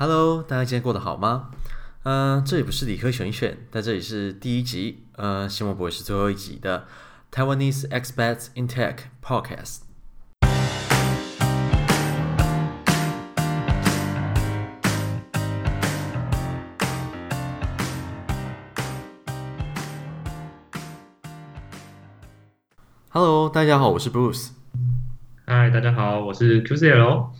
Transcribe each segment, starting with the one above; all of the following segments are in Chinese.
Hello，大家今天过得好吗？嗯、呃，这里不是理科选选，但这里是第一集，呃，希望不会是最后一集的 Taiwanese Experts in Tech Podcast。Hello，大家好，我是 Bruce。Hi，大家好，我是 QCL。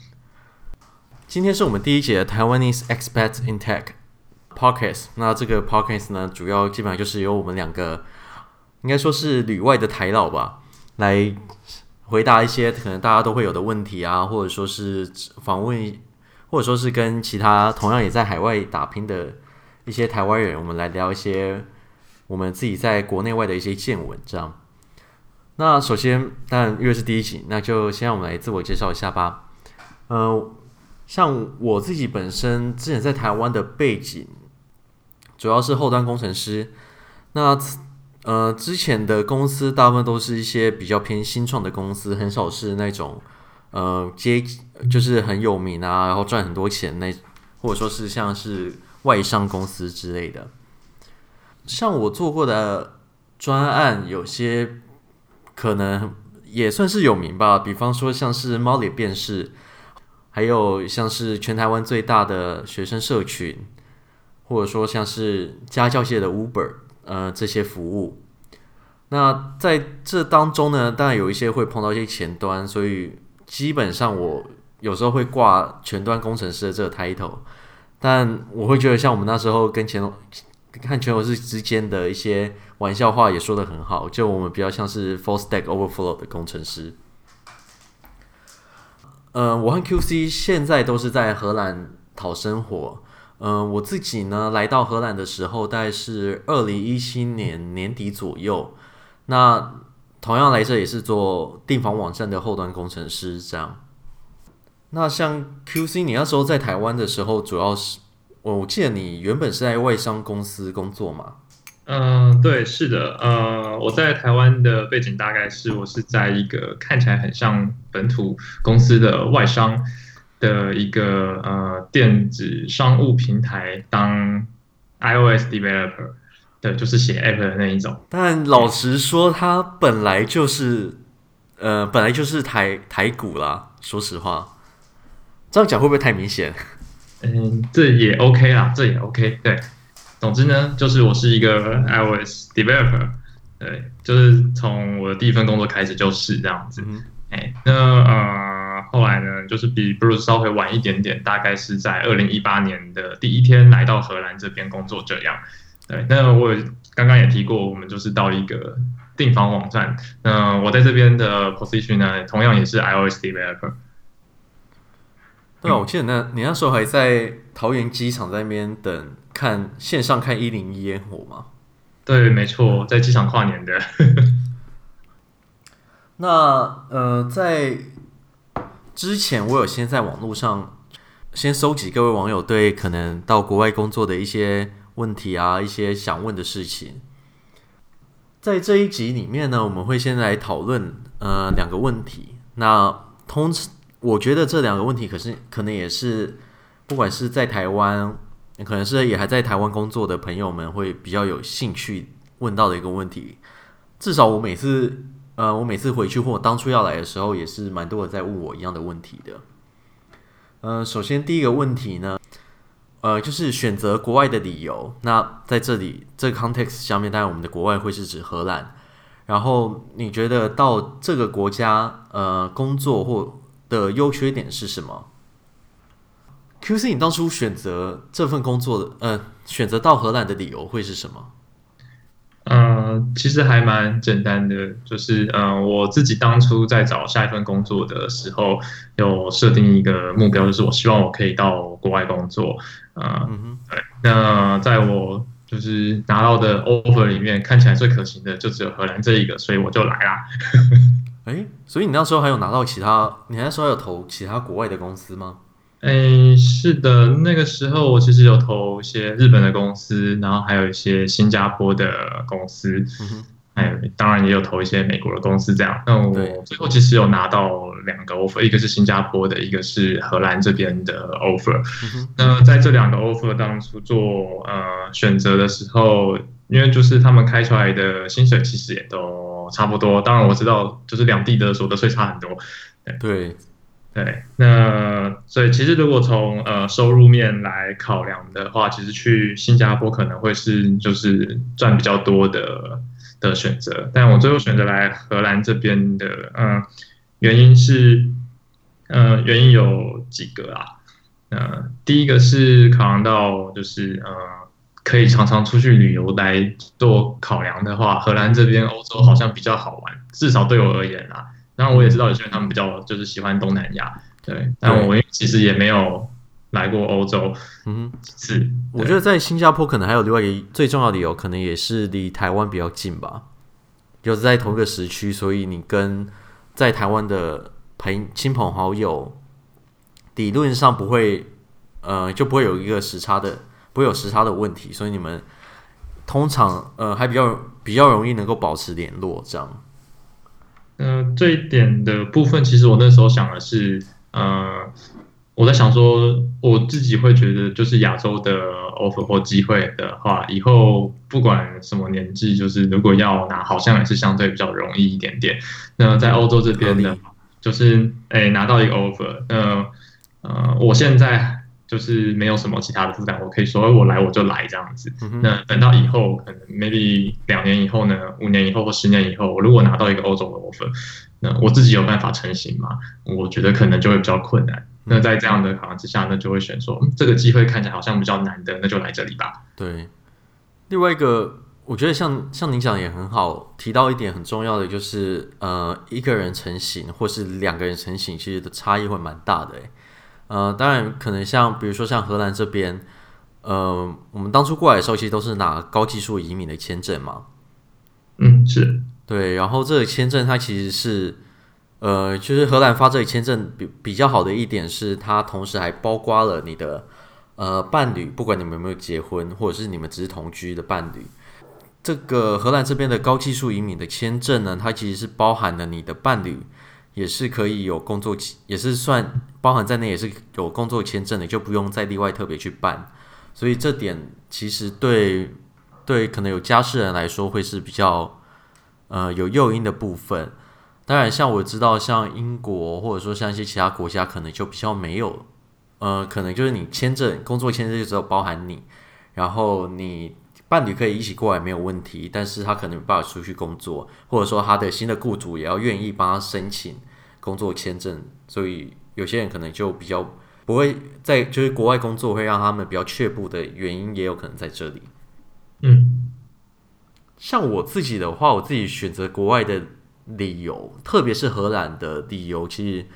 今天是我们第一节的 Taiwanese Expat in Tech Podcast。那这个 Podcast 呢，主要基本上就是由我们两个，应该说是旅外的台老吧，来回答一些可能大家都会有的问题啊，或者说是访问，或者说是跟其他同样也在海外打拼的一些台湾人，我们来聊一些我们自己在国内外的一些见闻。这样。那首先，当然因为是第一集，那就先让我们来自我介绍一下吧。嗯、像我自己本身之前在台湾的背景，主要是后端工程师。那呃，之前的公司大部分都是一些比较偏新创的公司，很少是那种呃接就是很有名啊，然后赚很多钱那，或者说是像是外商公司之类的。像我做过的专案，有些可能也算是有名吧，比方说像是猫脸辨识。还有像是全台湾最大的学生社群，或者说像是家教界的 Uber，呃，这些服务。那在这当中呢，当然有一些会碰到一些前端，所以基本上我有时候会挂前端工程师的这个 title。但我会觉得，像我们那时候跟前看全游士之间的一些玩笑话也说得很好，就我们比较像是 Full Stack Overflow 的工程师。嗯、我和 QC 现在都是在荷兰讨生活。嗯、我自己呢，来到荷兰的时候，大概是二零一七年年底左右。那同样来这也是做订房网站的后端工程师，这样。那像 QC，你那时候在台湾的时候，主要是我我记得你原本是在外商公司工作嘛？嗯、呃，对，是的，呃，我在台湾的背景大概是我是在一个看起来很像本土公司的外商的一个呃电子商务平台当 iOS developer，对，就是写 app 的那一种。但老实说，它本来就是呃本来就是台台股啦，说实话，这样讲会不会太明显？嗯，这也 OK 啦，这也 OK，对。总之呢，就是我是一个 iOS developer，对，就是从我的第一份工作开始就是这样子。哎、嗯，那呃后来呢，就是比 Bruce 稍微晚一点点，大概是在二零一八年的第一天来到荷兰这边工作这样。对，那我刚刚也提过，我们就是到一个订房网站。那我在这边的 position 呢，同样也是 iOS developer。对啊，我记得那你那时候还在桃园机场在那边等。看线上看一零一烟火吗？对，没错，在机场跨年的。那呃，在之前我有先在网络上先收集各位网友对可能到国外工作的一些问题啊，一些想问的事情。在这一集里面呢，我们会先来讨论呃两个问题。那通常我觉得这两个问题可是可能也是不管是在台湾。可能是也还在台湾工作的朋友们会比较有兴趣问到的一个问题。至少我每次，呃，我每次回去或我当初要来的时候，也是蛮多人在问我一样的问题的。呃，首先第一个问题呢，呃，就是选择国外的理由。那在这里这个 context 下面，当然我们的国外会是指荷兰。然后你觉得到这个国家，呃，工作或的优缺点是什么？QC，你当初选择这份工作的，呃，选择到荷兰的理由会是什么？呃，其实还蛮简单的，就是呃，我自己当初在找下一份工作的时候，有设定一个目标，就是我希望我可以到国外工作。呃，嗯哼，对。那在我就是拿到的 offer 里面，看起来最可行的就只有荷兰这一个，所以我就来啦。哎，所以你那时候还有拿到其他？你那时候有投其他国外的公司吗？诶，是的，那个时候我其实有投一些日本的公司，然后还有一些新加坡的公司，嗯、哎，当然也有投一些美国的公司这样。那我最后其实有拿到两个 offer，一个是新加坡的，一个是荷兰这边的 offer。嗯、那在这两个 offer 当初做呃选择的时候，因为就是他们开出来的薪水其实也都差不多。当然我知道，就是两地的所得税差很多。对。对，那所以其实如果从呃收入面来考量的话，其实去新加坡可能会是就是赚比较多的的选择。但我最后选择来荷兰这边的，嗯、原因是，呃，原因有几个啊。呃，第一个是考量到就是呃可以常常出去旅游来做考量的话，荷兰这边欧洲好像比较好玩，至少对我而言啊。然后我也知道有些人他们比较就是喜欢东南亚，对，但我其实也没有来过欧洲，嗯，是，我觉得在新加坡可能还有另外一个最重要的理由，可能也是离台湾比较近吧，就是在同一个时区，所以你跟在台湾的朋亲朋好友，理论上不会，呃，就不会有一个时差的，不会有时差的问题，所以你们通常呃还比较比较容易能够保持联络这样。嗯、呃，这一点的部分，其实我那时候想的是，呃，我在想说，我自己会觉得，就是亚洲的 offer 或机会的话，以后不管什么年纪，就是如果要拿，好像也是相对比较容易一点点。那在欧洲这边呢，就是哎拿到一个 offer，那呃，我现在。就是没有什么其他的负担，我可以说我来我就来这样子。那等到以后，可能 maybe 两年以后呢，五年以后或十年以后，我如果拿到一个欧洲的 offer，那我自己有办法成型吗？我觉得可能就会比较困难。那在这样的考量之下，那就会选说这个机会看起来好像比较难的，那就来这里吧。对。另外一个，我觉得像像您讲也很好，提到一点很重要的就是，呃，一个人成型或是两个人成型，其实的差异会蛮大的，欸。呃，当然可能像比如说像荷兰这边，呃，我们当初过来的时候，其实都是拿高技术移民的签证嘛。嗯，是对。然后这个签证它其实是，呃，就是荷兰发这个签证比比较好的一点是，它同时还包括了你的呃伴侣，不管你们有没有结婚，或者是你们只是同居的伴侣。这个荷兰这边的高技术移民的签证呢，它其实是包含了你的伴侣。也是可以有工作，也是算包含在内，也是有工作签证的，就不用再另外特别去办。所以这点其实对对可能有家室人来说会是比较呃有诱因的部分。当然，像我知道，像英国或者说像一些其他国家，可能就比较没有，呃，可能就是你签证工作签证就只有包含你，然后你。伴侣可以一起过来没有问题，但是他可能没办法出去工作，或者说他的新的雇主也要愿意帮他申请工作签证，所以有些人可能就比较不会在就是国外工作会让他们比较却步的原因，也有可能在这里。嗯，像我自己的话，我自己选择国外的理由，特别是荷兰的理由，其实，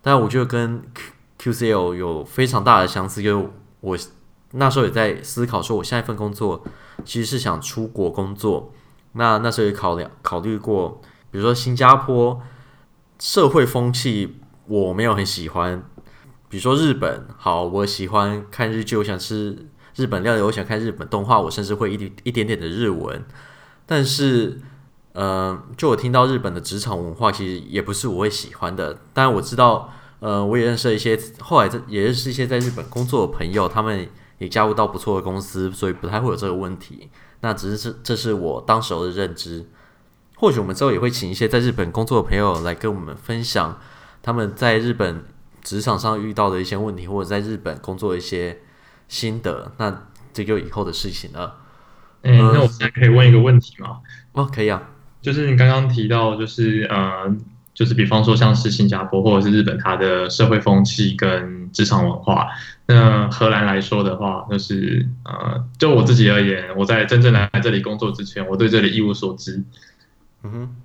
当然我觉得跟 QCL 有非常大的相似，因为我。那时候也在思考，说我下一份工作其实是想出国工作。那那时候也考量考虑过，比如说新加坡社会风气我没有很喜欢，比如说日本，好，我喜欢看日剧，我想吃日本料理，我想看日本动画，我甚至会一点一点点的日文。但是，呃，就我听到日本的职场文化，其实也不是我会喜欢的。当然我知道，呃，我也认识了一些后来在也认识一些在日本工作的朋友，他们。也加入到不错的公司，所以不太会有这个问题。那只是这这是我当时候的认知。或许我们之后也会请一些在日本工作的朋友来跟我们分享他们在日本职场上遇到的一些问题，或者在日本工作的一些心得。那这就以后的事情了。嗯，那我现在可以问一个问题吗？哦，可以啊。就是你刚刚提到，就是呃，就是比方说像是新加坡或者是日本，它的社会风气跟职场文化。那荷兰来说的话，就是呃，就我自己而言，我在真正来这里工作之前，我对这里一无所知。嗯哼，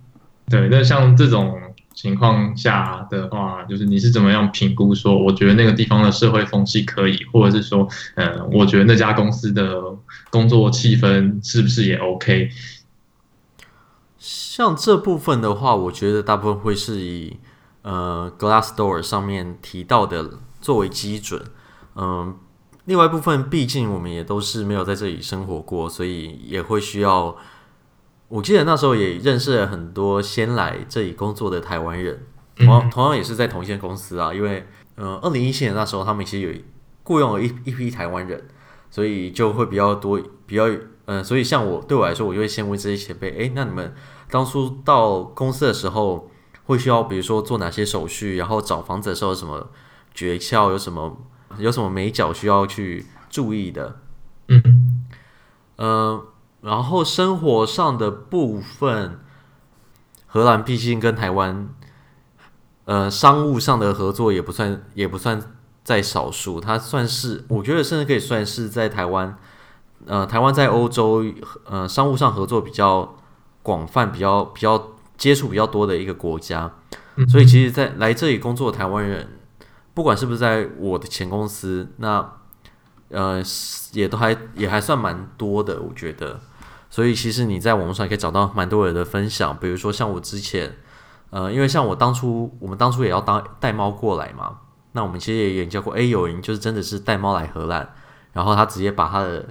对。那像这种情况下的话，就是你是怎么样评估说，我觉得那个地方的社会风气可以，或者是说，呃，我觉得那家公司的工作气氛是不是也 OK？像这部分的话，我觉得大部分会是以呃 Glassdoor 上面提到的作为基准。嗯，另外一部分，毕竟我们也都是没有在这里生活过，所以也会需要我记得那时候也认识了很多先来这里工作的台湾人，同样同样也是在同一间公司啊。因为，嗯，二零一七年那时候他们其实有雇佣了一一批台湾人，所以就会比较多，比较嗯，所以像我对我来说，我就会先问这些前辈，诶，那你们当初到公司的时候，会需要比如说做哪些手续，然后找房子的时候什么诀窍，有什么有什么美角需要去注意的？嗯，呃。然后生活上的部分，荷兰毕竟跟台湾，呃，商务上的合作也不算也不算在少数，它算是我觉得甚至可以算是在台湾，呃，台湾在欧洲呃商务上合作比较广泛、比较比较接触比较多的一个国家，所以其实，在来这里工作的台湾人，不管是不是在我的前公司，那。呃，也都还也还算蛮多的，我觉得。所以其实你在网络上可以找到蛮多人的分享，比如说像我之前，呃，因为像我当初，我们当初也要当带猫过来嘛，那我们其实也研究过，诶，有人就是真的是带猫来荷兰，然后他直接把他的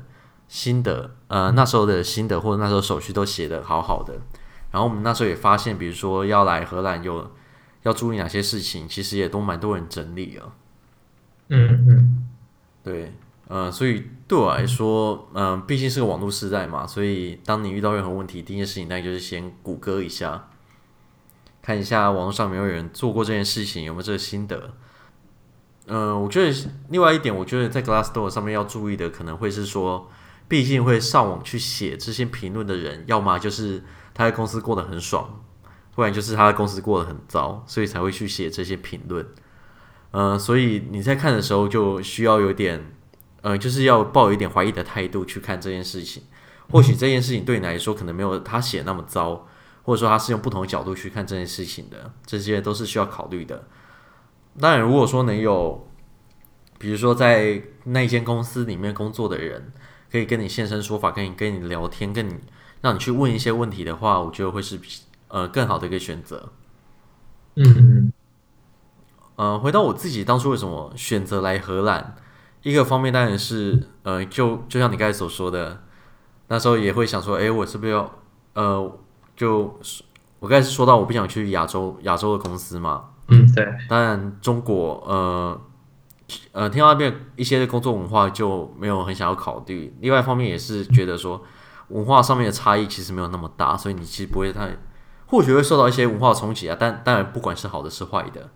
心得，呃，那时候的心得或者那时候手续都写得好好的。然后我们那时候也发现，比如说要来荷兰有要注意哪些事情，其实也都蛮多人整理了。嗯嗯，对。呃，所以对我来说，嗯、呃，毕竟是个网络时代嘛，所以当你遇到任何问题，第一件事情那就是先谷歌一下，看一下网络上有没有人做过这件事情，有没有这个心得。嗯、呃，我觉得另外一点，我觉得在 Glassdoor 上面要注意的，可能会是说，毕竟会上网去写这些评论的人，要么就是他在公司过得很爽，不然就是他的公司过得很糟，所以才会去写这些评论。呃，所以你在看的时候就需要有点。呃，就是要抱有一点怀疑的态度去看这件事情。或许这件事情对你来说可能没有他写那么糟，或者说他是用不同的角度去看这件事情的，这些都是需要考虑的。当然，如果说能有，比如说在那间公司里面工作的人，可以跟你现身说法，跟你跟你聊天，跟你让你去问一些问题的话，我觉得会是呃更好的一个选择。嗯嗯。呃，回到我自己当初为什么选择来荷兰？一个方面当然是，呃，就就像你刚才所说的，那时候也会想说，诶，我是不是要，呃，就我刚才是说到我不想去亚洲亚洲的公司嘛，嗯，对。当然中国，呃，呃，听到那边一些的工作文化就没有很想要考虑。另外一方面也是觉得说，文化上面的差异其实没有那么大，所以你其实不会太，或许会受到一些文化冲击啊。但当然，不管是好的是坏的。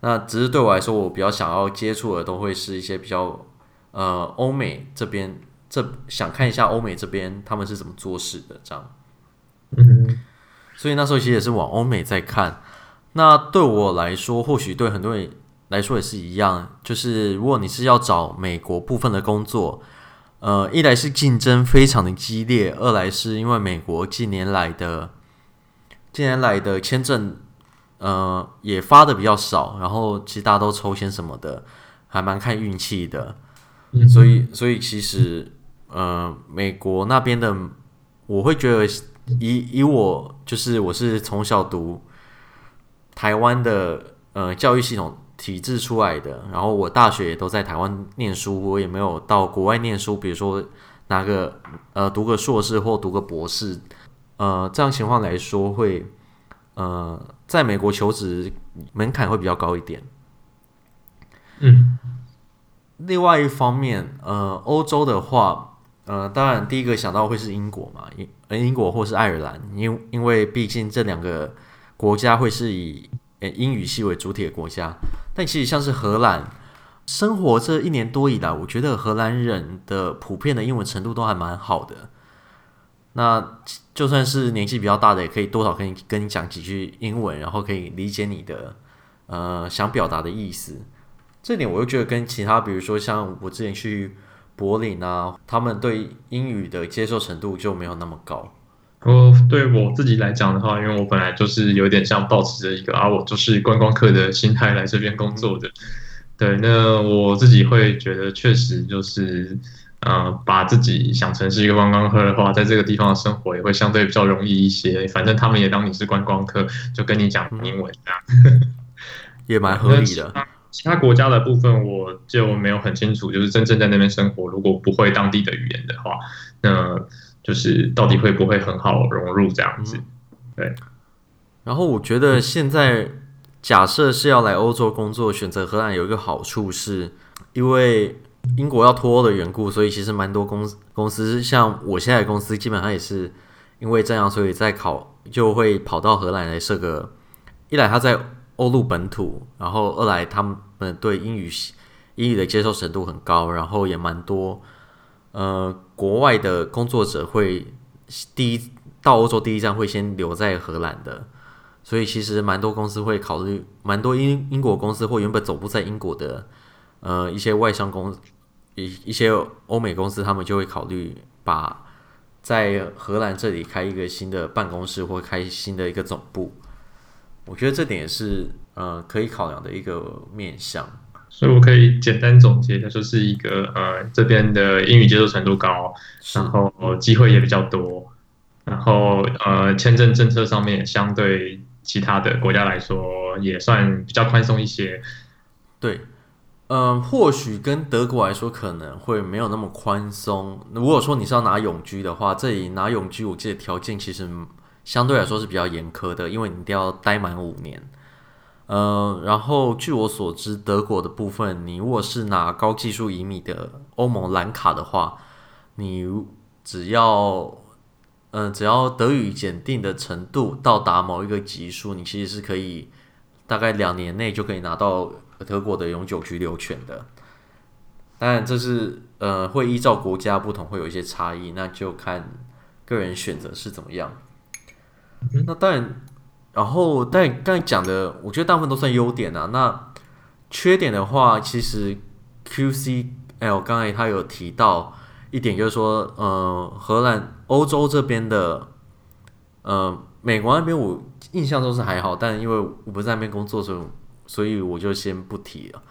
那只是对我来说，我比较想要接触的都会是一些比较呃欧美这边，这想看一下欧美这边他们是怎么做事的这样。嗯，所以那时候其实也是往欧美在看。那对我来说，或许对很多人来说也是一样，就是如果你是要找美国部分的工作，呃，一来是竞争非常的激烈，二来是因为美国近年来的近年来的签证。呃，也发的比较少，然后其实大家都抽签什么的，还蛮看运气的，嗯、所以所以其实呃，美国那边的，我会觉得以以我就是我是从小读台湾的呃教育系统体制出来的，然后我大学也都在台湾念书，我也没有到国外念书，比如说拿个呃读个硕士或读个博士，呃这样情况来说会呃。在美国求职门槛会比较高一点。嗯，另外一方面，呃，欧洲的话，呃，当然第一个想到会是英国嘛，英英国或是爱尔兰，因因为毕竟这两个国家会是以英语系为主体的国家。但其实像是荷兰，生活这一年多以来，我觉得荷兰人的普遍的英文程度都还蛮好的。那就算是年纪比较大的，也可以多少跟你跟你讲几句英文，然后可以理解你的呃想表达的意思。这点我又觉得跟其他，比如说像我之前去柏林啊，他们对英语的接受程度就没有那么高。哦，对我自己来讲的话，因为我本来就是有点像抱持着一个啊，我就是观光客的心态来这边工作的。对，那我自己会觉得确实就是。呃，把自己想成是一个观光客的话，在这个地方的生活也会相对比较容易一些。反正他们也当你是观光客，就跟你讲英文这样，也蛮合理的。其他国家的部分我就没有很清楚，就是真正在那边生活，如果不会当地的语言的话，那就是到底会不会很好融入这样子。嗯、对。然后我觉得现在假设是要来欧洲工作，选择荷兰有一个好处是，因为英国要脱欧的缘故，所以其实蛮多公公司，像我现在的公司，基本上也是因为这样，所以在考就会跑到荷兰来设个。一来他在欧陆本土，然后二来他们对英语英语的接受程度很高，然后也蛮多呃国外的工作者会第一到欧洲第一站会先留在荷兰的，所以其实蛮多公司会考虑，蛮多英英国公司或原本总部在英国的呃一些外商公一一些欧美公司，他们就会考虑把在荷兰这里开一个新的办公室或开新的一个总部。我觉得这点也是呃可以考量的一个面向，所以我可以简单总结一下，就是一个呃这边的英语接受程度高，然后机会也比较多，然后呃签证政策上面相对其他的国家来说也算比较宽松一些。对，嗯、或许跟德国来说可能会没有那么宽松。如果说你是要拿永居的话，这里拿永居，我记得条件其实。相对来说是比较严苛的，因为你一定要待满五年。呃，然后据我所知，德国的部分，你如果是拿高技术移民的欧盟蓝卡的话，你只要，嗯，只要德语检定的程度到达某一个级数，你其实是可以大概两年内就可以拿到德国的永久居留权的。当然，这是呃会依照国家不同会有一些差异，那就看个人选择是怎么样。那当然，然后但刚才讲的，我觉得大部分都算优点啊。那缺点的话，其实 QCL 刚才他有提到一点，就是说，呃，荷兰、欧洲这边的，呃，美国那边我印象中是还好，但因为我不在那边工作，所以所以我就先不提了。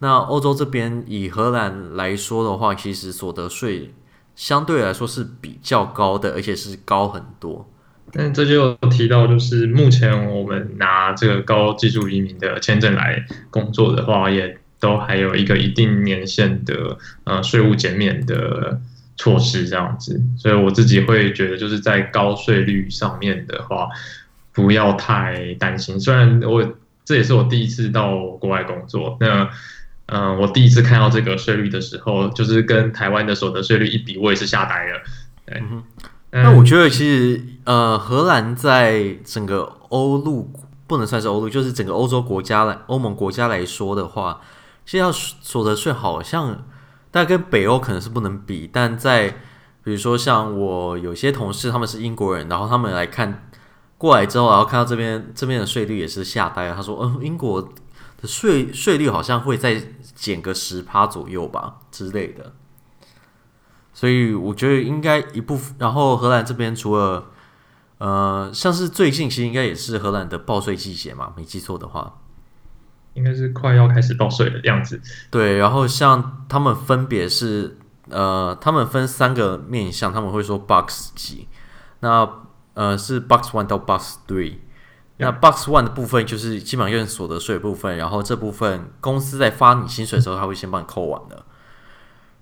那欧洲这边以荷兰来说的话，其实所得税相对来说是比较高的，而且是高很多。但这就提到，就是目前我们拿这个高技术移民的签证来工作的话，也都还有一个一定年限的呃税务减免的措施这样子，所以我自己会觉得，就是在高税率上面的话，不要太担心。虽然我这也是我第一次到国外工作，那嗯、呃，我第一次看到这个税率的时候，就是跟台湾的所得税率一比，我也是吓呆了。对。嗯那我觉得其实，呃，荷兰在整个欧陆不能算是欧陆，就是整个欧洲国家来欧盟国家来说的话，其实要所得税好像，但跟北欧可能是不能比。但在比如说像我有些同事他们是英国人，然后他们来看过来之后，然后看到这边这边的税率也是吓呆了。他说：“嗯、呃，英国的税税率好像会再减个十趴左右吧之类的。”所以我觉得应该一部分，然后荷兰这边除了，呃，像是最近其实应该也是荷兰的报税季节嘛，没记错的话，应该是快要开始报税的样子。对，然后像他们分别是，呃，他们分三个面向，他们会说 Box 级，那呃是 Box One 到 Box Three，那 Box One 的部分就是基本上就是所得税的部分，然后这部分公司在发你薪水的时候，他会先帮你扣完的。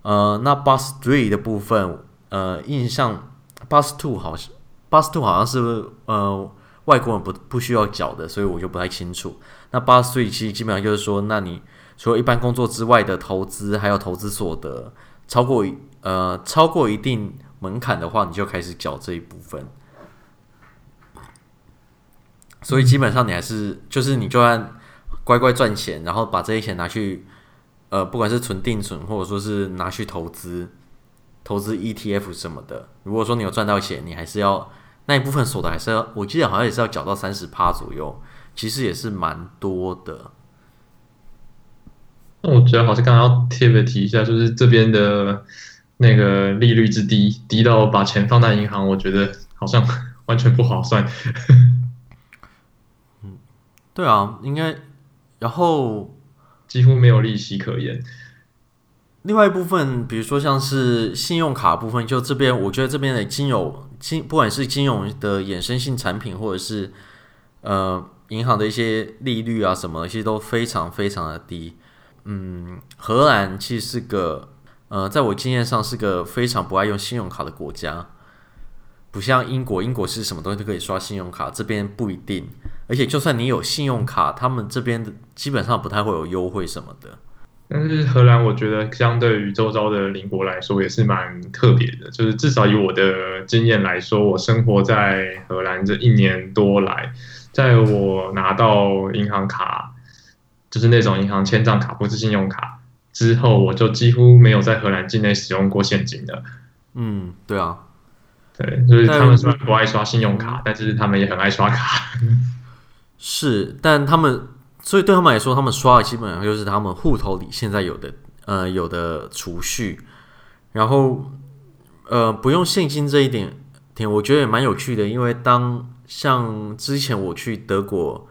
呃，那 Box Three 的部分，呃，印象 Box Two 好像 Box Two 好像是呃外国人不不需要缴的，所以我就不太清楚。那 Box Three 其实基本上就是说，那你除了一般工作之外的投资，还有投资所得超过呃超过一定门槛的话，你就开始缴这一部分。所以基本上你还是就是你就算乖乖赚钱，然后把这些钱拿去。呃，不管是存定存，或者说是拿去投资，投资 ETF 什么的，如果说你有赚到钱，你还是要那一部分所得还是要，我记得好像也是要缴到三十趴左右，其实也是蛮多的。那我觉得好像刚刚要特别提一下，就是这边的那个利率之低，低到把钱放在银行，我觉得好像完全不划算。嗯，对啊，应该，然后。几乎没有利息可言。另外一部分，比如说像是信用卡部分，就这边，我觉得这边的金融金，不管是金融的衍生性产品，或者是呃银行的一些利率啊什么，其实都非常非常的低。嗯，荷兰其实是个呃，在我经验上是个非常不爱用信用卡的国家。不像英国，英国是什么东西都可以刷信用卡，这边不一定。而且就算你有信用卡，他们这边的基本上不太会有优惠什么的。但是荷兰，我觉得相对于周遭的邻国来说，也是蛮特别的。就是至少以我的经验来说，我生活在荷兰这一年多来，在我拿到银行卡，就是那种银行签账卡，不是信用卡之后，我就几乎没有在荷兰境内使用过现金的。嗯，对啊，对，就是他们虽然不爱刷信用卡，但是他们也很爱刷卡。是，但他们。所以对他们来说，他们刷的基本上就是他们户头里现在有的呃有的储蓄，然后呃不用现金这一点，点我觉得也蛮有趣的。因为当像之前我去德国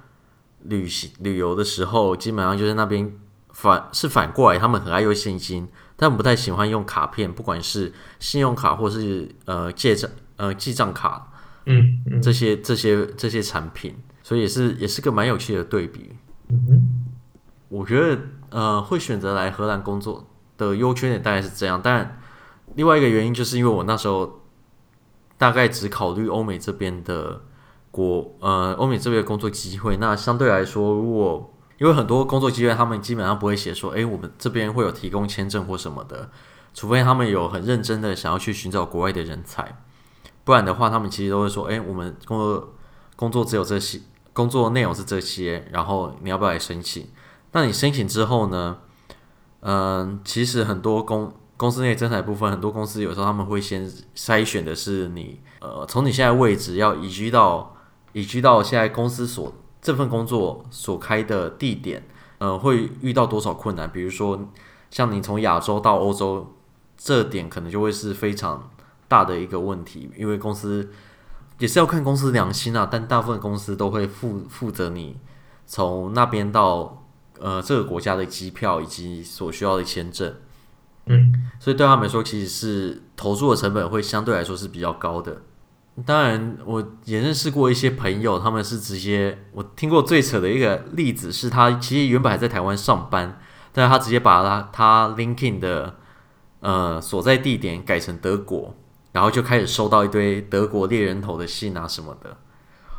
旅行旅游的时候，基本上就是那边反是反过来，他们很爱用现金，但不太喜欢用卡片，不管是信用卡或是呃借账呃记账卡，嗯，嗯这些这些这些产品，所以也是也是个蛮有趣的对比。我觉得呃，会选择来荷兰工作的优缺点大概是这样，但另外一个原因就是因为我那时候大概只考虑欧美这边的国呃，欧美这边的工作机会。那相对来说，如果因为很多工作机会，他们基本上不会写说，哎，我们这边会有提供签证或什么的，除非他们有很认真的想要去寻找国外的人才，不然的话，他们其实都会说，哎，我们工作工作只有这些。工作内容是这些，然后你要不要来申请？那你申请之后呢？嗯、其实很多公公司内征才部分，很多公司有时候他们会先筛选的是你，呃，从你现在位置要移居到移居到现在公司所这份工作所开的地点，呃，会遇到多少困难？比如说，像你从亚洲到欧洲，这点可能就会是非常大的一个问题，因为公司。也是要看公司良心啊，但大部分公司都会负负责你从那边到呃这个国家的机票以及所需要的签证，嗯，所以对他们来说，其实是投入的成本会相对来说是比较高的。当然，我也认识过一些朋友，他们是直接我听过最扯的一个例子是，他其实原本还在台湾上班，但是他直接把他他 LinkedIn 的呃所在地点改成德国。然后就开始收到一堆德国猎人头的信啊什么的，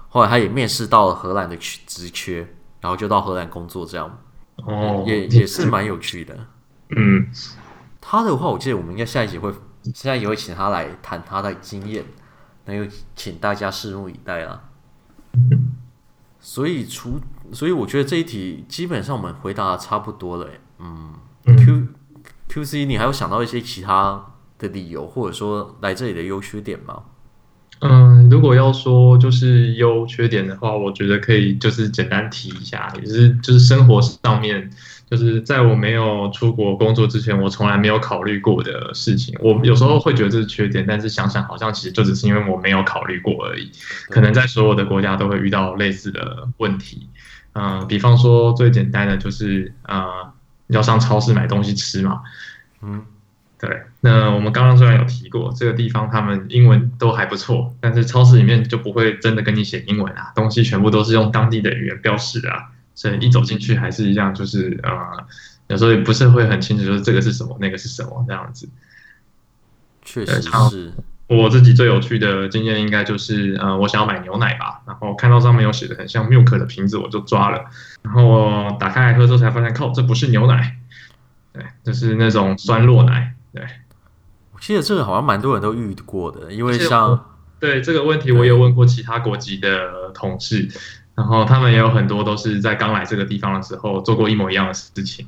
后来他也面试到了荷兰的职缺，然后就到荷兰工作，这样哦，也也是蛮有趣的。嗯，他的话，我记得我们应该下一集会，现在也会请他来谈他的经验，那就请大家拭目以待啦。所以除，所以我觉得这一题基本上我们回答的差不多了。嗯，Q Q C，你还有想到一些其他？的理由，或者说来这里的优缺点吗？嗯，如果要说就是优缺点的话，我觉得可以就是简单提一下，也是就是生活上面，就是在我没有出国工作之前，我从来没有考虑过的事情。我有时候会觉得这是缺点，但是想想好像其实就只是因为我没有考虑过而已。可能在所有的国家都会遇到类似的问题。嗯，比方说最简单的就是呃，要上超市买东西吃嘛。嗯。对，那我们刚刚虽然有提过这个地方，他们英文都还不错，但是超市里面就不会真的跟你写英文啊，东西全部都是用当地的语言标示啊，所以一走进去还是一样，就是呃，有时候也不是会很清楚，就是这个是什么，那个是什么这样子。确实是。我自己最有趣的经验应该就是，呃，我想要买牛奶吧，然后看到上面有写的很像 milk 的瓶子，我就抓了，然后打开来喝之后才发现，靠，这不是牛奶，对，就是那种酸酪奶。对，我记得这个好像蛮多人都遇过的，因为像对这个问题，我也有问过其他国籍的同事，然后他们也有很多都是在刚来这个地方的时候做过一模一样的事情。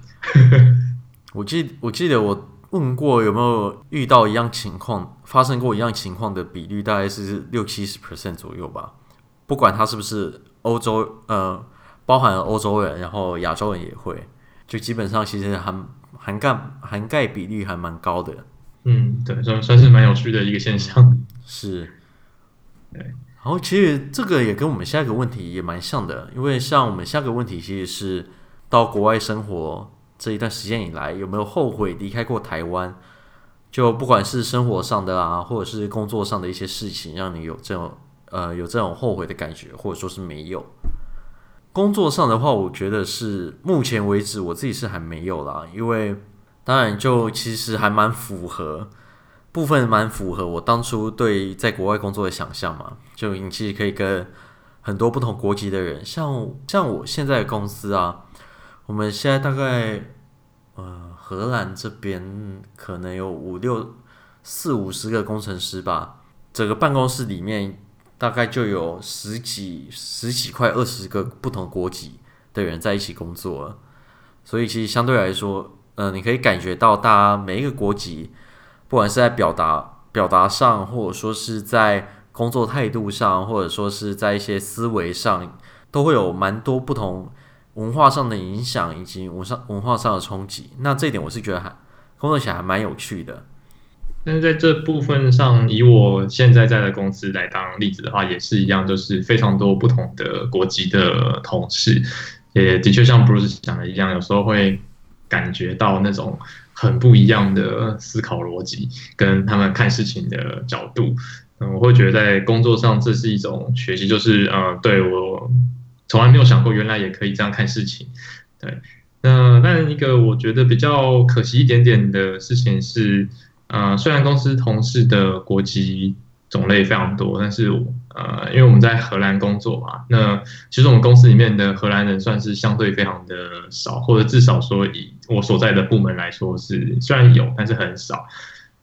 我记我记得我问过有没有遇到一样情况，发生过一样情况的比率大概是六七十 percent 左右吧，不管他是不是欧洲，呃，包含欧洲人，然后亚洲人也会，就基本上其实还。涵盖涵盖比例还蛮高的，嗯，对，算算是蛮有趣的一个现象。是，对。然后其实这个也跟我们下一个问题也蛮像的，因为像我们下个问题其实是到国外生活这一段时间以来，有没有后悔离开过台湾？就不管是生活上的啊，或者是工作上的一些事情，让你有这种呃有这种后悔的感觉，或者说是没有。工作上的话，我觉得是目前为止我自己是还没有啦，因为当然就其实还蛮符合部分蛮符合我当初对在国外工作的想象嘛，就你其实可以跟很多不同国籍的人，像像我现在的公司啊，我们现在大概呃荷兰这边可能有五六四五十个工程师吧，整个办公室里面大概就有十几十几块二十个不同国籍的人在一起工作，所以其实相对来说，呃，你可以感觉到大家每一个国籍。不管是在表达表达上，或者说是在工作态度上，或者说是在一些思维上，都会有蛮多不同文化上的影响，以及文上文化上的冲击。那这一点我是觉得还工作起来还蛮有趣的。但是在这部分上，以我现在在的公司来当例子的话，也是一样，就是非常多不同的国籍的同事，也的确像 Bruce 讲的一样，有时候会感觉到那种。很不一样的思考逻辑，跟他们看事情的角度，嗯，我会觉得在工作上这是一种学习，就是呃，对我从来没有想过，原来也可以这样看事情，对。那但一个我觉得比较可惜一点点的事情是，呃，虽然公司同事的国籍种类非常多，但是呃，因为我们在荷兰工作嘛，那其实我们公司里面的荷兰人算是相对非常的少，或者至少说以我所在的部门来说是虽然有，但是很少。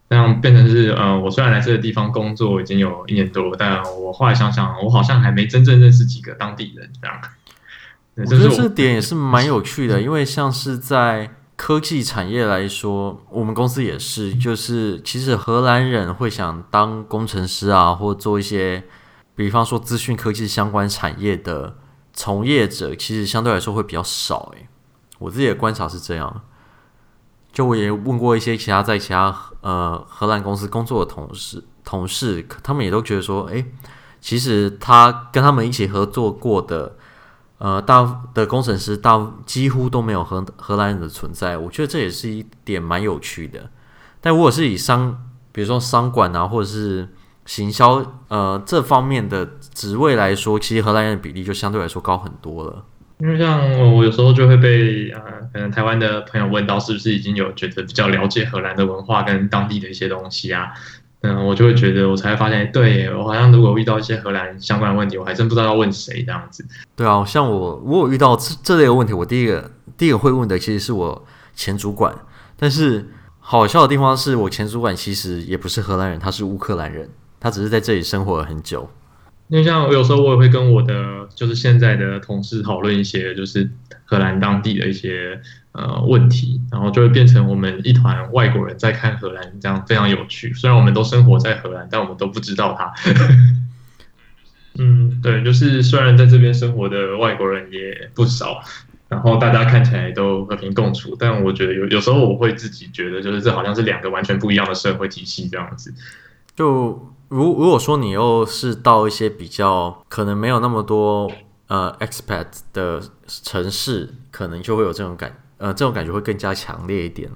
那样变成是呃，我虽然来这个地方工作已经有一年多，但我后来想想，我好像还没真正认识几个当地人这样。我觉得这点也是蛮有趣的，因为像是在。科技产业来说，我们公司也是，就是其实荷兰人会想当工程师啊，或做一些，比方说资讯科技相关产业的从业者，其实相对来说会比较少。诶，我自己的观察是这样。就我也问过一些其他在其他呃荷兰公司工作的同事，同事他们也都觉得说，诶，其实他跟他们一起合作过的。呃，大的工程师大几乎都没有荷荷兰人的存在，我觉得这也是一点蛮有趣的。但如果是以商，比如说商管啊，或者是行销呃这方面的职位来说，其实荷兰人的比例就相对来说高很多了。因为像我有时候就会被呃可能台湾的朋友问到，是不是已经有觉得比较了解荷兰的文化跟当地的一些东西啊？嗯，我就会觉得，我才会发现，对，我好像如果遇到一些荷兰相关的问题，我还真不知道要问谁这样子。对啊，像我我有遇到这这类的问题，我第一个第一个会问的其实是我前主管。但是好笑的地方是我前主管其实也不是荷兰人，他是乌克兰人，他只是在这里生活了很久。因为像我有时候我也会跟我的就是现在的同事讨论一些就是荷兰当地的一些。呃，问题，然后就会变成我们一团外国人在看荷兰，这样非常有趣。虽然我们都生活在荷兰，但我们都不知道它。嗯，对，就是虽然在这边生活的外国人也不少，然后大家看起来都和平共处，但我觉得有有时候我会自己觉得，就是这好像是两个完全不一样的社会体系这样子。就如如果说你又是到一些比较可能没有那么多呃 expat 的城市，可能就会有这种感。呃，这种感觉会更加强烈一点。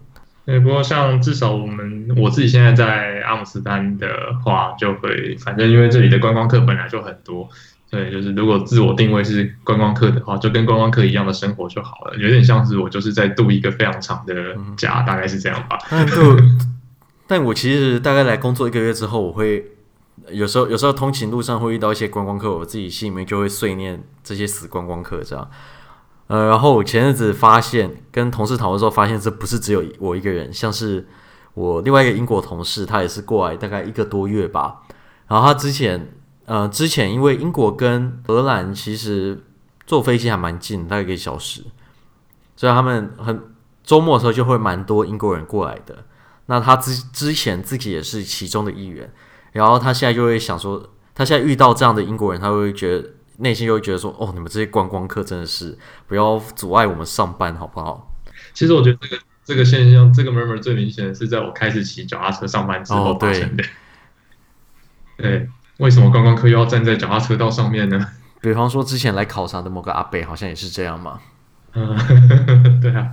对，不过像至少我们我自己现在在阿姆斯丹的话，就会反正因为这里的观光客本来就很多，对，就是如果自我定位是观光客的话，就跟观光客一样的生活就好了，有点像是我就是在度一个非常长的假，嗯、大概是这样吧。但但我其实大概来工作一个月之后，我会有时候有时候通勤路上会遇到一些观光客，我自己心里面就会碎念这些死观光客这样。呃，然后我前阵子发现，跟同事讨论之后发现，这不是只有我一个人，像是我另外一个英国同事，他也是过来大概一个多月吧。然后他之前，呃，之前因为英国跟荷兰其实坐飞机还蛮近，大概一个小时，所以他们很周末的时候就会蛮多英国人过来的。那他之之前自己也是其中的一员，然后他现在就会想说，他现在遇到这样的英国人，他会觉得。内心又会觉得说：“哦，你们这些观光客真的是不要阻碍我们上班，好不好？”其实我觉得这个这个现象，这个 murmur 最明显的是在我开始骑脚踏车上班之后发生的。哦，对。对，为什么观光客又要站在脚踏车道上面呢？比方说，之前来考察的某个阿北，好像也是这样嘛。嗯，对啊。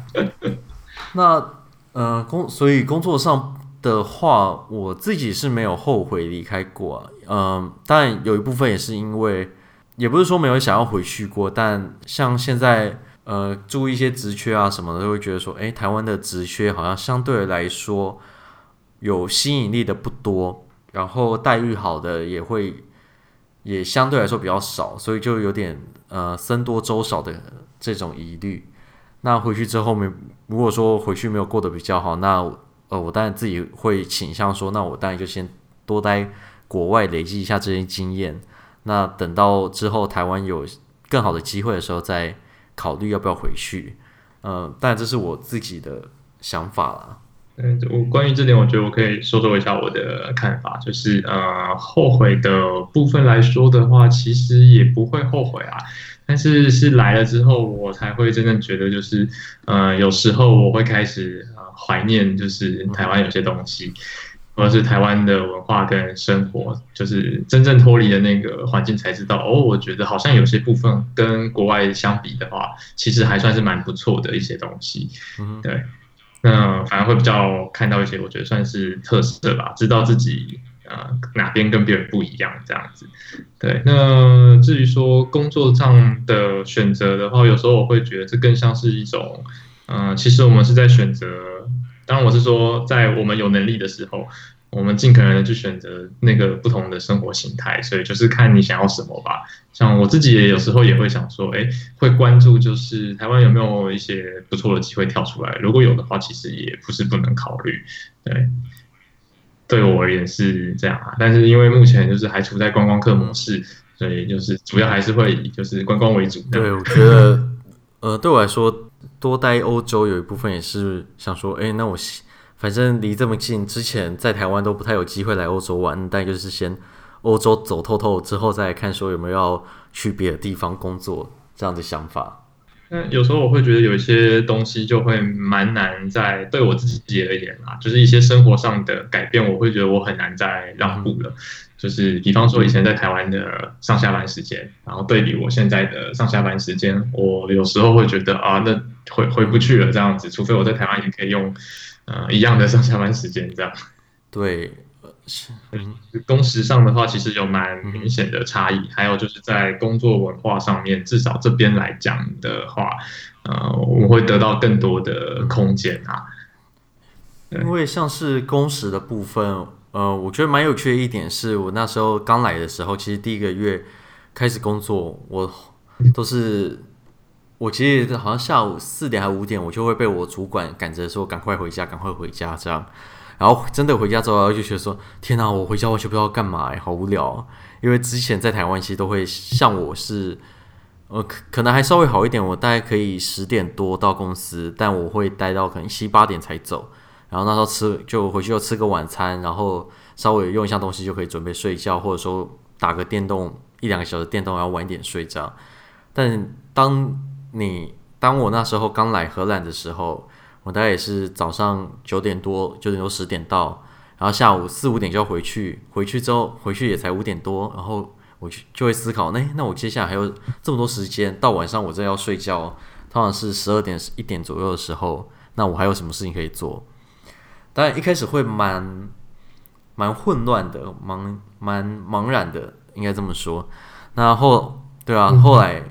那呃，工所以工作上的话，我自己是没有后悔离开过啊。嗯、呃，当然有一部分也是因为。也不是说没有想要回去过，但像现在，呃，注意一些职缺啊什么的，都会觉得说，诶，台湾的职缺好像相对来说有吸引力的不多，然后待遇好的也会也相对来说比较少，所以就有点呃僧多粥少的这种疑虑。那回去之后没，如果说回去没有过得比较好，那呃我当然自己会倾向说，那我当然就先多待国外累积一下这些经验。那等到之后台湾有更好的机会的时候，再考虑要不要回去。呃，当然这是我自己的想法啦。嗯，我关于这点，我觉得我可以说说一下我的看法，就是呃，后悔的部分来说的话，其实也不会后悔啊。但是是来了之后，我才会真正觉得，就是呃，有时候我会开始呃怀念，就是台湾有些东西。者是台湾的文化跟生活，就是真正脱离了那个环境才知道哦。我觉得好像有些部分跟国外相比的话，其实还算是蛮不错的一些东西。嗯，对。那反而会比较看到一些我觉得算是特色吧，知道自己呃哪边跟别人不一样这样子。对。那至于说工作上的选择的话，有时候我会觉得这更像是一种，嗯、呃，其实我们是在选择。当然，我是说，在我们有能力的时候，我们尽可能的去选择那个不同的生活形态。所以就是看你想要什么吧。像我自己也有时候也会想说，哎，会关注就是台湾有没有一些不错的机会跳出来。如果有的话，其实也不是不能考虑。对，对我而言是这样啊。但是因为目前就是还处在观光客模式，所以就是主要还是会以就是观光为主。对，我觉得，呃，对我来说。多待欧洲有一部分也是想说，哎，那我反正离这么近，之前在台湾都不太有机会来欧洲玩，但就是先欧洲走透透之后再看说有没有要去别的地方工作这样的想法。那有时候我会觉得有一些东西就会蛮难在对我自己而言啊，就是一些生活上的改变，我会觉得我很难再让步了。嗯就是比方说以前在台湾的上下班时间，然后对比我现在的上下班时间，我有时候会觉得啊，那回回不去了这样子，除非我在台湾也可以用呃一样的上下班时间这样。对，嗯，工时上的话，其实有蛮明显的差异，还有就是在工作文化上面，至少这边来讲的话，呃，我们会得到更多的空间啊。因为像是工时的部分。呃，我觉得蛮有趣的一点是，我那时候刚来的时候，其实第一个月开始工作，我都是我其实好像下午四点还五点，我就会被我主管赶着说赶快回家，赶快回家这样。然后真的回家之后，就觉得说天哪，我回家完全不知道干嘛哎，好无聊。因为之前在台湾其实都会像我是，呃，可可能还稍微好一点，我大概可以十点多到公司，但我会待到可能七八点才走。然后那时候吃就回去就吃个晚餐，然后稍微用一下东西就可以准备睡觉，或者说打个电动一两个小时电动，然后晚一点睡觉。但当你当我那时候刚来荷兰的时候，我大概也是早上九点多九点多十点到，然后下午四五点就要回去，回去之后回去也才五点多，然后我就就会思考，那那我接下来还有这么多时间，到晚上我真要睡觉，通常是十二点一点左右的时候，那我还有什么事情可以做？当然一开始会蛮蛮混乱的，蛮蛮茫然的，应该这么说。那后对啊，后来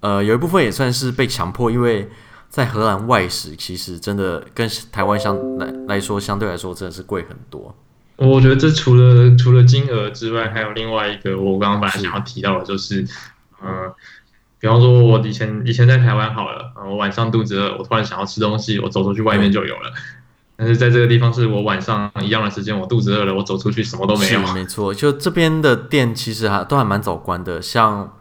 呃有一部分也算是被强迫，因为在荷兰外食其实真的跟台湾相来来说，相对来说真的是贵很多。我觉得这除了除了金额之外，还有另外一个我刚刚本来想要提到的，就是呃，比方说我以前以前在台湾好了，我晚上肚子饿，我突然想要吃东西，我走出去外面就有了。但是在这个地方，是我晚上一样的时间，我肚子饿了，我走出去什么都没有。没错，就这边的店其实还都还蛮早关的，像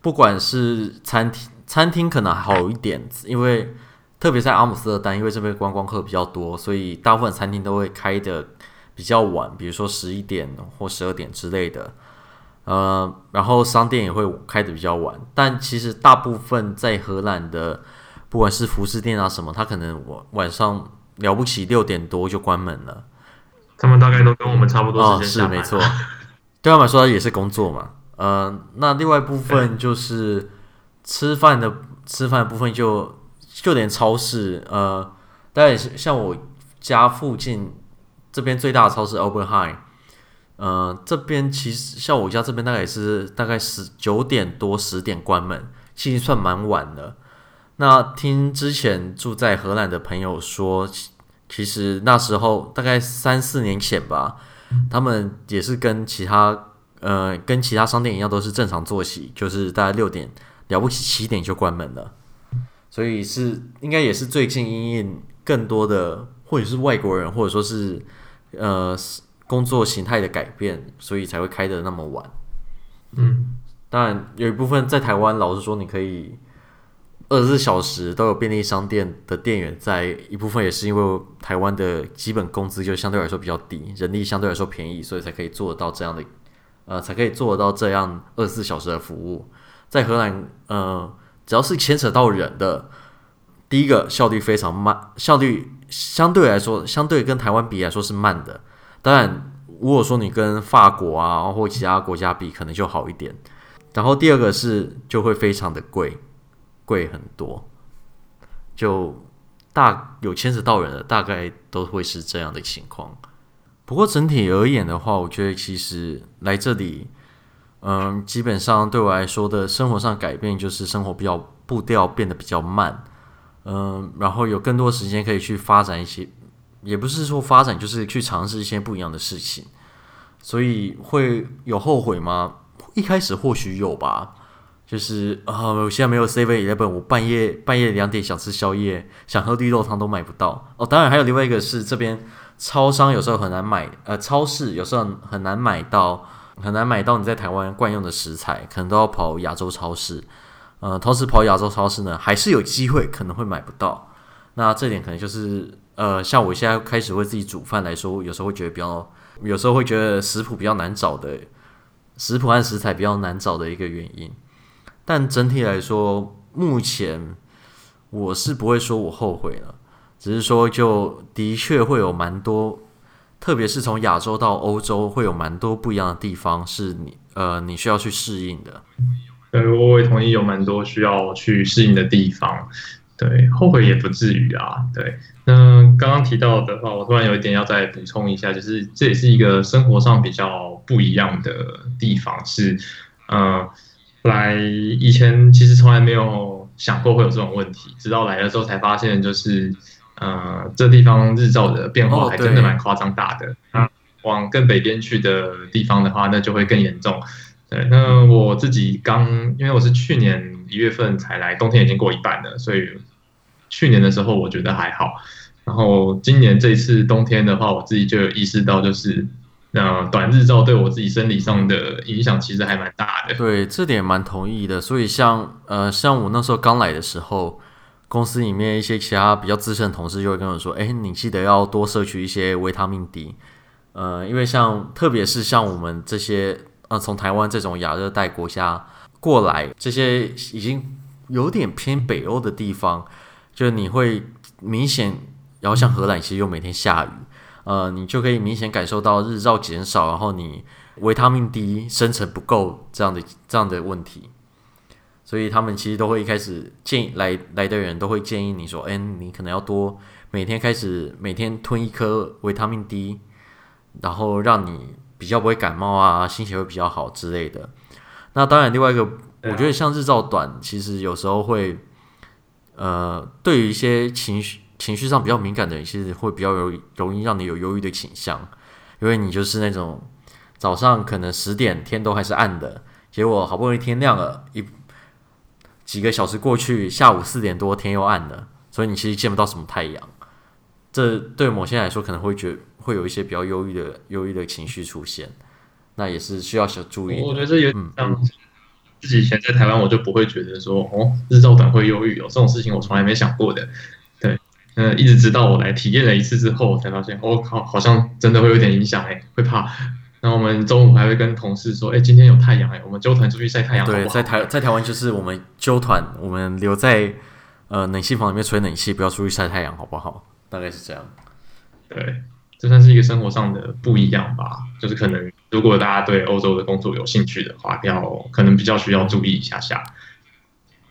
不管是餐厅，餐厅可能还好一点，因为特别在阿姆斯特丹，因为这边观光客比较多，所以大部分餐厅都会开的比较晚，比如说十一点或十二点之类的。呃，然后商店也会开的比较晚，但其实大部分在荷兰的，不管是服饰店啊什么，它可能晚晚上。了不起，六点多就关门了。他们大概都跟我们差不多时间是没错。对他们来说也是工作嘛。呃，那另外一部分就是吃饭的，吃饭的部分就就连超市，呃，大概是像我家附近这边最大的超市 Oberheim，呃，这边其实像我家这边大概也是大概十九点多十点关门，其实算蛮晚的。那听之前住在荷兰的朋友说，其实那时候大概三四年前吧，他们也是跟其他呃跟其他商店一样，都是正常作息，就是大概六点了不起七点就关门了。所以是应该也是最近因应更多的或者是外国人，或者说是呃工作形态的改变，所以才会开的那么晚。嗯，当然有一部分在台湾，老实说你可以。二十四小时都有便利商店的店员在，一部分也是因为台湾的基本工资就相对来说比较低，人力相对来说便宜，所以才可以做得到这样的，呃，才可以做得到这样二十四小时的服务。在荷兰，呃，只要是牵扯到人的，第一个效率非常慢，效率相对来说，相对跟台湾比来说是慢的。当然，如果说你跟法国啊或其他国家比，可能就好一点。然后第二个是就会非常的贵。贵很多，就大有牵扯到人的，大概都会是这样的情况。不过整体而言的话，我觉得其实来这里，嗯，基本上对我来说的生活上改变，就是生活比较步调变得比较慢，嗯，然后有更多时间可以去发展一些，也不是说发展，就是去尝试一些不一样的事情。所以会有后悔吗？一开始或许有吧。就是啊，我现在没有 Seven Eleven，我半夜半夜两点想吃宵夜，想喝绿豆汤都买不到哦。当然还有另外一个是这边超商有时候很难买，呃，超市有时候很难买到，很难买到你在台湾惯用的食材，可能都要跑亚洲超市。呃，同时跑亚洲超市呢，还是有机会可能会买不到。那这点可能就是呃，像我现在开始为自己煮饭来说，有时候会觉得比较，有时候会觉得食谱比较难找的，食谱和食材比较难找的一个原因。但整体来说，目前我是不会说我后悔了，只是说就的确会有蛮多，特别是从亚洲到欧洲会有蛮多不一样的地方，是你呃你需要去适应的。对，我也同意有蛮多需要去适应的地方。对，后悔也不至于啊。对，那刚刚提到的话，我突然有一点要再补充一下，就是这也是一个生活上比较不一样的地方，是呃。来以前其实从来没有想过会有这种问题，直到来了之后才发现，就是呃，这地方日照的变化还真的蛮夸张大的。那、哦、往更北边去的地方的话，那就会更严重。对，那我自己刚因为我是去年一月份才来，冬天已经过一半了，所以去年的时候我觉得还好。然后今年这一次冬天的话，我自己就有意识到就是。那短日照对我自己生理上的影响其实还蛮大的。对，这点蛮同意的。所以像呃，像我那时候刚来的时候，公司里面一些其他比较资深的同事就会跟我说：“哎，你记得要多摄取一些维他命 D。”呃，因为像特别是像我们这些呃从台湾这种亚热带国家过来，这些已经有点偏北欧的地方，就你会明显，然后像荷兰其实又每天下雨。呃，你就可以明显感受到日照减少，然后你维他命 D 生成不够这样的这样的问题，所以他们其实都会一开始建议来来的人都会建议你说，哎，你可能要多每天开始每天吞一颗维他命 D，然后让你比较不会感冒啊，心情会比较好之类的。那当然，另外一个我觉得像日照短，其实有时候会，呃，对于一些情绪。情绪上比较敏感的人，其实会比较容容易让你有忧郁的倾向，因为你就是那种早上可能十点天都还是暗的，结果好不容易天亮了，一几个小时过去，下午四点多天又暗了，所以你其实见不到什么太阳。这对某些人来说可能会觉会有一些比较忧郁的忧郁的情绪出现，那也是需要小注意。我觉得这有点像自己以前在台湾，我就不会觉得说哦，日照短会忧郁哦，这种事情我从来没想过的。嗯，一直直到我来体验了一次之后，我才发现，我、哦、靠，好像真的会有点影响哎，会怕。那我们中午还会跟同事说，哎，今天有太阳哎，我们揪团出去晒太阳？对，在台在台湾就是我们揪团，我们留在呃冷气房里面吹冷气，不要出去晒太阳，好不好？大概是这样。对，这算是一个生活上的不一样吧。就是可能如果大家对欧洲的工作有兴趣的话，要可能比较需要注意一下下。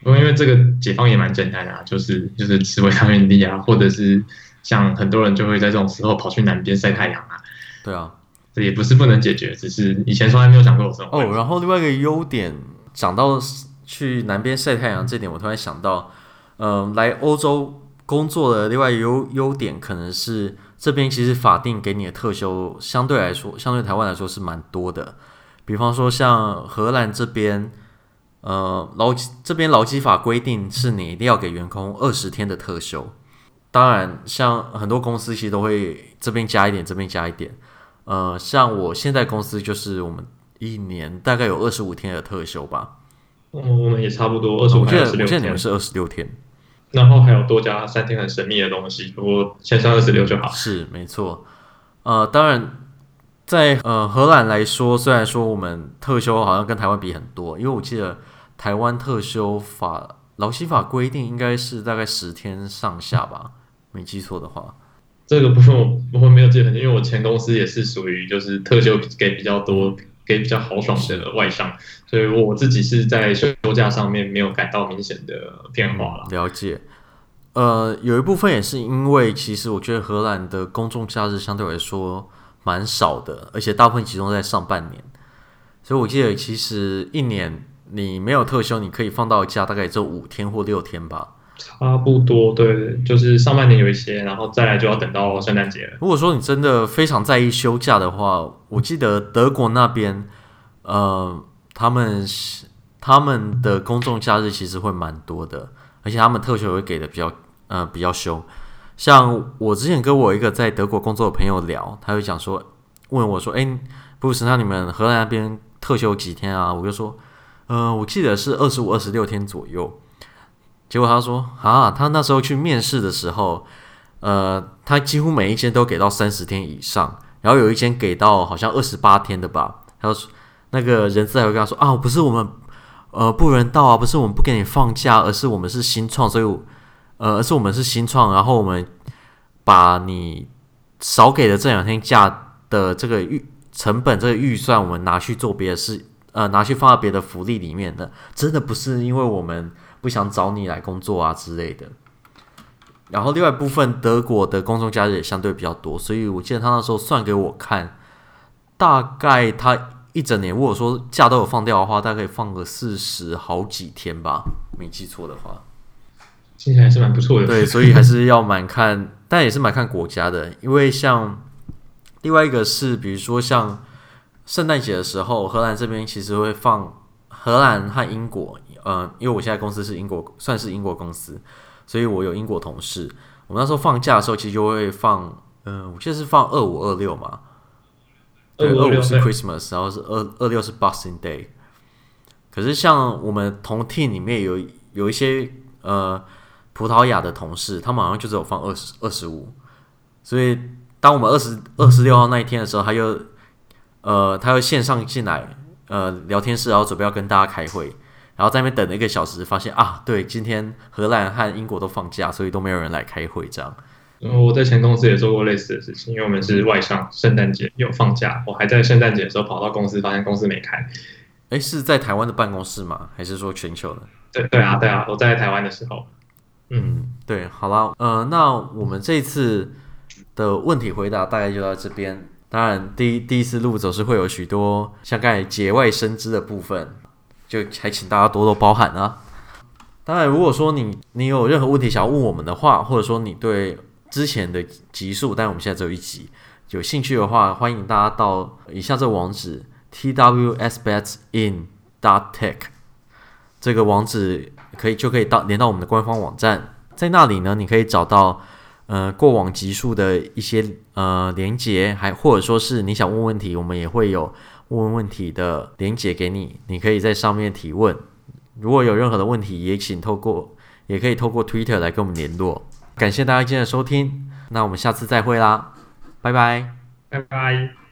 因为这个解放也蛮简单的啊，就是就是吃维他命 D 啊，或者是像很多人就会在这种时候跑去南边晒太阳啊。对啊，这也不是不能解决，只是以前从来没有想过有这种。哦，然后另外一个优点，讲到去南边晒太阳这点，我突然想到，嗯、呃，来欧洲工作的另外优优点可能是这边其实法定给你的特休相对来说，相对台湾来说是蛮多的。比方说像荷兰这边，呃，劳这边劳基法规定是你一定要给员工二十天的特休。当然，像很多公司其实都会这边加一点，这边加一点。呃，像我现在公司就是我们一年大概有二十五天的特休吧。我们也差不多二十五天，十六天。我现在你们是二十六天，然后还有多加三天很神秘的东西，不过先算二十六就好。是没错。呃，当然，在呃荷兰来说，虽然说我们特休好像跟台湾比很多，因为我记得台湾特休法劳基法规定应该是大概十天上下吧，没记错的话。这个部分我我没有记得，因为我前公司也是属于就是特休给比较多，给比较豪爽的外商，所以我自己是在休假上面没有感到明显的变化了。了解，呃，有一部分也是因为其实我觉得荷兰的公众假日相对来说蛮少的，而且大部分集中在上半年，所以我记得其实一年你没有特休，你可以放到假大概只有五天或六天吧。差不多，对，就是上半年有一些，然后再来就要等到圣诞节了。如果说你真的非常在意休假的话，我记得德国那边，呃，他们他们的公众假日其实会蛮多的，而且他们特休也会给的比较，呃，比较凶。像我之前跟我一个在德国工作的朋友聊，他就讲说，问我说，哎，布鲁斯，那你们荷兰那边特休几天啊？我就说，呃，我记得是二十五、二十六天左右。结果他说啊，他那时候去面试的时候，呃，他几乎每一间都给到三十天以上，然后有一间给到好像二十八天的吧。他说那个人资还会跟他说啊，不是我们呃不人道啊，不是我们不给你放假，而是我们是新创，所以呃，而是我们是新创，然后我们把你少给的这两天假的这个预成本这个预算，我们拿去做别的事，呃，拿去放在别的福利里面的，真的不是因为我们。不想找你来工作啊之类的。然后另外一部分，德国的公众假日也相对比较多，所以我记得他那时候算给我看，大概他一整年如果说假都有放掉的话，大概可以放个四十好几天吧，没记错的话。听起来还是蛮不错的。对，所以还是要蛮看，但也是蛮看国家的，因为像另外一个是，比如说像圣诞节的时候，荷兰这边其实会放荷兰和英国。嗯，因为我现在公司是英国，算是英国公司，所以我有英国同事。我们那时候放假的时候，其实就会放，嗯，我记得是放二五二六嘛。对，二五是 Christmas，然后是二二六是 Boxing Day。可是像我们同 team 里面有有一些呃葡萄牙的同事，他们好像就只有放二十二十五。所以当我们二十二十六号那一天的时候，他又呃他会线上进来呃聊天室，然后准备要跟大家开会。然后在那边等了一个小时，发现啊，对，今天荷兰和英国都放假，所以都没有人来开会，这样。嗯，我在前公司也做过类似的事情，因为我们是外商，圣诞节有放假，我还在圣诞节的时候跑到公司，发现公司没开。诶，是在台湾的办公室吗？还是说全球的？对对啊，对啊，我在台湾的时候。嗯，对，好了，呃，那我们这次的问题回答大概就到这边。当然，第一第一次录总是会有许多像刚才节外生枝的部分。就还请大家多多包涵啊！当然，如果说你你有任何问题想要问我们的话，或者说你对之前的集数，但我们现在只有一集，有兴趣的话，欢迎大家到以下这个网址 t w s b e t s i n d o t t e c h 这个网址可以就可以到连到我们的官方网站，在那里呢，你可以找到呃过往集数的一些呃连接，还或者说是你想问问题，我们也会有。问问题的连接给你，你可以在上面提问。如果有任何的问题，也请透过，也可以透过 Twitter 来跟我们联络。感谢大家今天的收听，那我们下次再会啦，拜拜，拜拜。